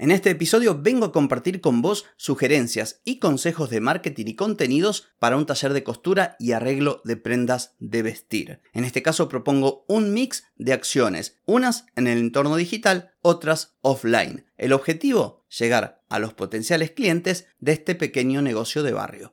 En este episodio vengo a compartir con vos sugerencias y consejos de marketing y contenidos para un taller de costura y arreglo de prendas de vestir. En este caso propongo un mix de acciones, unas en el entorno digital, otras offline. El objetivo, llegar a los potenciales clientes de este pequeño negocio de barrio.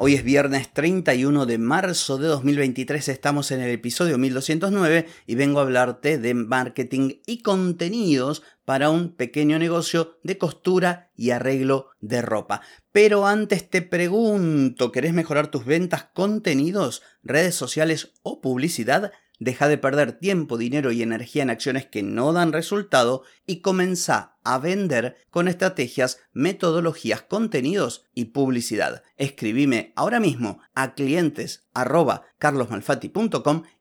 Hoy es viernes 31 de marzo de 2023, estamos en el episodio 1209 y vengo a hablarte de marketing y contenidos para un pequeño negocio de costura y arreglo de ropa. Pero antes te pregunto, ¿querés mejorar tus ventas, contenidos, redes sociales o publicidad? Deja de perder tiempo, dinero y energía en acciones que no dan resultado y comenzá a vender con estrategias, metodologías, contenidos y publicidad. Escribime ahora mismo a clientes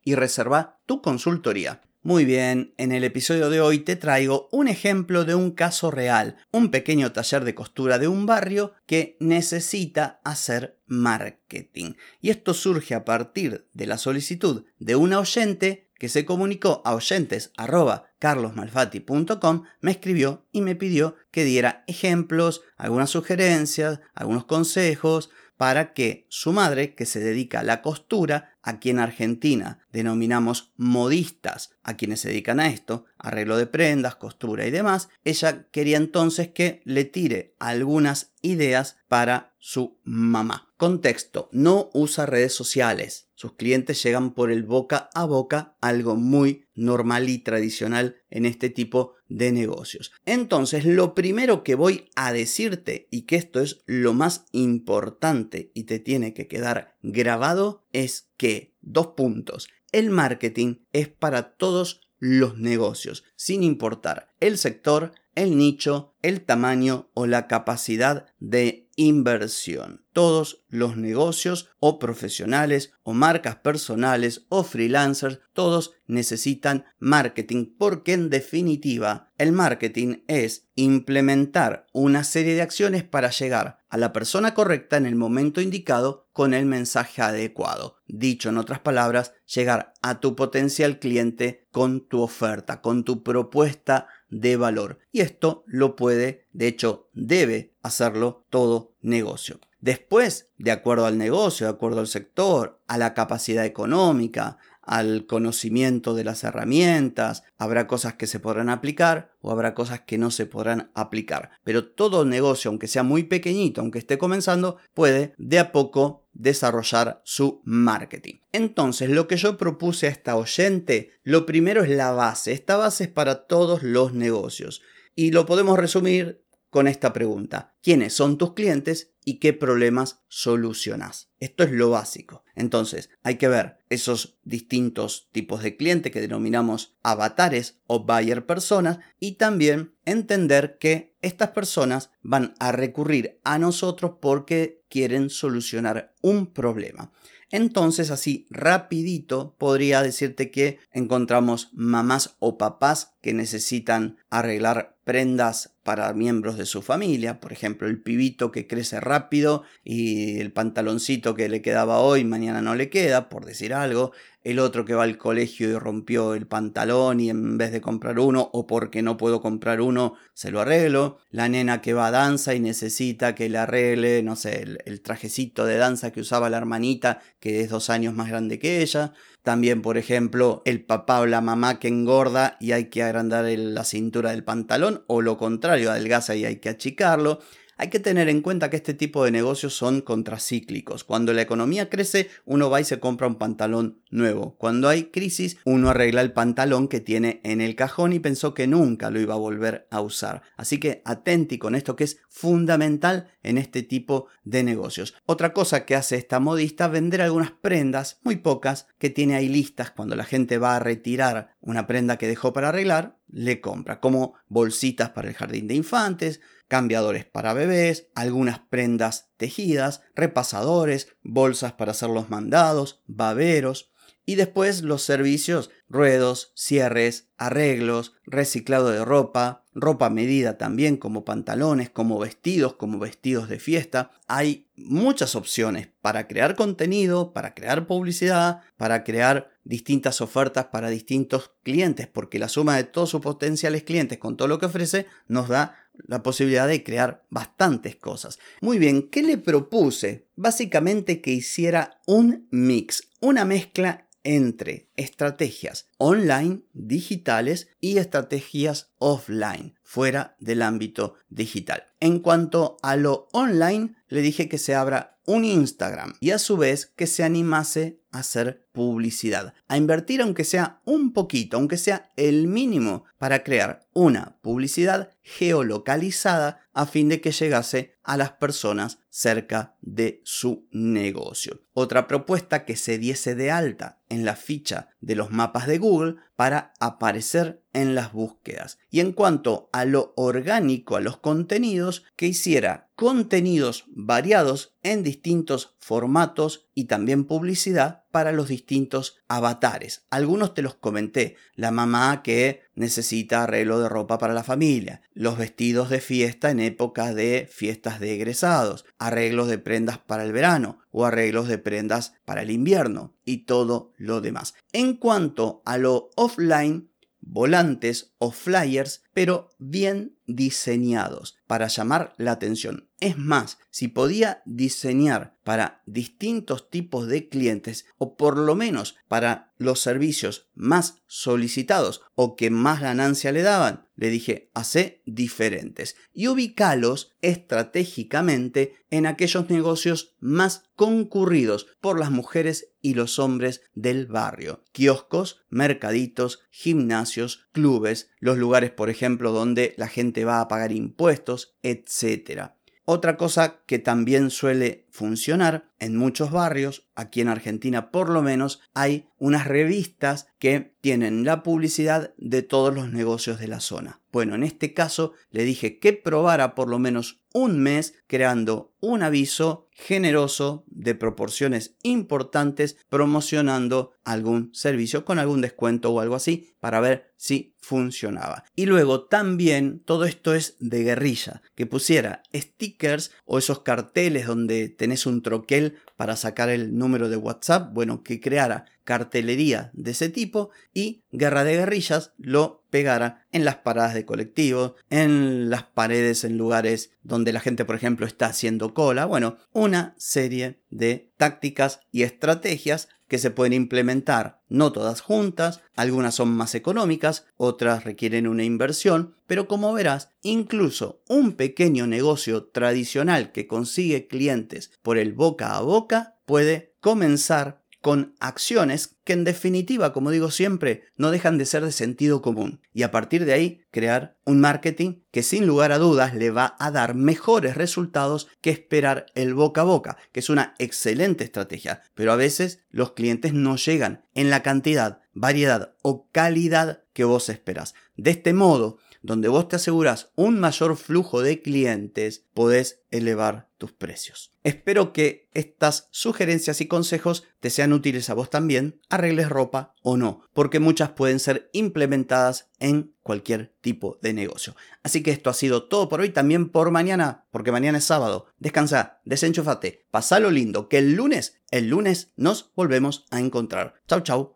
y reserva tu consultoría. Muy bien, en el episodio de hoy te traigo un ejemplo de un caso real, un pequeño taller de costura de un barrio que necesita hacer marketing. Y esto surge a partir de la solicitud de una oyente que se comunicó a oyentes@carlosmalfatti.com, me escribió y me pidió que diera ejemplos, algunas sugerencias, algunos consejos para que su madre, que se dedica a la costura, aquí en Argentina denominamos modistas a quienes se dedican a esto, arreglo de prendas, costura y demás, ella quería entonces que le tire algunas ideas para su mamá. Contexto, no usa redes sociales. Sus clientes llegan por el boca a boca, algo muy normal y tradicional en este tipo de negocios. Entonces, lo primero que voy a decirte, y que esto es lo más importante y te tiene que quedar grabado, es que, dos puntos, el marketing es para todos los negocios, sin importar el sector, el nicho, el tamaño o la capacidad de inversión. Todos los negocios o profesionales o marcas personales o freelancers, todos necesitan marketing porque en definitiva el marketing es implementar una serie de acciones para llegar a la persona correcta en el momento indicado con el mensaje adecuado. Dicho en otras palabras, llegar a tu potencial cliente con tu oferta, con tu propuesta de valor. Y esto lo puede, de hecho, debe hacerlo todo negocio. Después, de acuerdo al negocio, de acuerdo al sector, a la capacidad económica, al conocimiento de las herramientas, habrá cosas que se podrán aplicar o habrá cosas que no se podrán aplicar. Pero todo negocio, aunque sea muy pequeñito, aunque esté comenzando, puede de a poco desarrollar su marketing. Entonces, lo que yo propuse a esta oyente, lo primero es la base. Esta base es para todos los negocios. Y lo podemos resumir con esta pregunta. ¿Quiénes son tus clientes y qué problemas solucionas? Esto es lo básico. Entonces, hay que ver esos distintos tipos de clientes que denominamos avatares o buyer personas y también entender que estas personas van a recurrir a nosotros porque quieren solucionar un problema. Entonces así rapidito podría decirte que encontramos mamás o papás que necesitan arreglar prendas para miembros de su familia, por ejemplo el pibito que crece rápido y el pantaloncito que le quedaba hoy mañana no le queda, por decir algo, el otro que va al colegio y rompió el pantalón y en vez de comprar uno o porque no puedo comprar uno se lo arreglo, la nena que va a danza y necesita que le arregle, no sé, el, el trajecito de danza que usaba la hermanita que es dos años más grande que ella, también, por ejemplo, el papá o la mamá que engorda y hay que agrandar la cintura del pantalón, o lo contrario, adelgaza y hay que achicarlo. Hay que tener en cuenta que este tipo de negocios son contracíclicos. Cuando la economía crece, uno va y se compra un pantalón nuevo. Cuando hay crisis, uno arregla el pantalón que tiene en el cajón y pensó que nunca lo iba a volver a usar. Así que atenti con esto que es fundamental en este tipo de negocios. Otra cosa que hace esta modista, vender algunas prendas, muy pocas, que tiene ahí listas cuando la gente va a retirar una prenda que dejó para arreglar, le compra, como bolsitas para el jardín de infantes, cambiadores para bebés, algunas prendas tejidas, repasadores, bolsas para hacer los mandados, baberos, y después los servicios, ruedos, cierres, arreglos, reciclado de ropa, ropa medida también como pantalones, como vestidos, como vestidos de fiesta. Hay muchas opciones para crear contenido, para crear publicidad, para crear distintas ofertas para distintos clientes, porque la suma de todos sus potenciales clientes con todo lo que ofrece nos da la posibilidad de crear bastantes cosas. Muy bien, ¿qué le propuse? Básicamente que hiciera un mix, una mezcla entre estrategias online, digitales y estrategias offline, fuera del ámbito digital. En cuanto a lo online, le dije que se abra un Instagram y a su vez que se animase a hacer publicidad, a invertir aunque sea un poquito, aunque sea el mínimo, para crear una publicidad geolocalizada a fin de que llegase a las personas cerca de su negocio. Otra propuesta que se diese de alta en la ficha de los mapas de Google para aparecer en las búsquedas. Y en cuanto a lo orgánico, a los contenidos, que hiciera contenidos variados en distintos formatos y también publicidad para los distintos avatares. Algunos te los comenté. La mamá que necesita arreglo de ropa para la familia, los vestidos de fiesta en épocas de fiestas de egresados, arreglos de prendas para el verano o arreglos de prendas para el invierno y todo lo demás. En cuanto a lo offline, volantes o flyers, pero bien diseñados para llamar la atención. Es más, si podía diseñar para distintos tipos de clientes o por lo menos para los servicios más solicitados o que más ganancia le daban, le dije, hace diferentes y ubicalos estratégicamente en aquellos negocios más concurridos por las mujeres y los hombres del barrio. Kioscos, mercaditos, gimnasios, clubes, los lugares, por ejemplo, donde la gente va a pagar impuestos, etc. Otra cosa que también suele funcionar en muchos barrios, aquí en Argentina por lo menos, hay unas revistas que tienen la publicidad de todos los negocios de la zona. Bueno, en este caso le dije que probara por lo menos un mes creando un aviso generoso de proporciones importantes promocionando algún servicio con algún descuento o algo así para ver si funcionaba. Y luego también todo esto es de guerrilla, que pusiera stickers o esos carteles donde tenés un troquel para sacar el número de WhatsApp, bueno, que creara cartelería de ese tipo y Guerra de Guerrillas lo pegara en las paradas de colectivos, en las paredes en lugares donde la gente, por ejemplo, está haciendo cola. Bueno, una serie de tácticas y estrategias que se pueden implementar, no todas juntas, algunas son más económicas, otras requieren una inversión, pero como verás, incluso un pequeño negocio tradicional que consigue clientes por el boca a boca puede comenzar con acciones que en definitiva, como digo siempre, no dejan de ser de sentido común. Y a partir de ahí, crear un marketing que sin lugar a dudas le va a dar mejores resultados que esperar el boca a boca, que es una excelente estrategia. Pero a veces los clientes no llegan en la cantidad, variedad o calidad que vos esperas. De este modo, donde vos te aseguras un mayor flujo de clientes, podés elevar tus precios. Espero que estas sugerencias y consejos te sean útiles a vos también, arregles ropa o no, porque muchas pueden ser implementadas en cualquier tipo de negocio. Así que esto ha sido todo por hoy, también por mañana, porque mañana es sábado. Descansa, desenchufate, pasalo lindo, que el lunes, el lunes nos volvemos a encontrar. Chau, chau.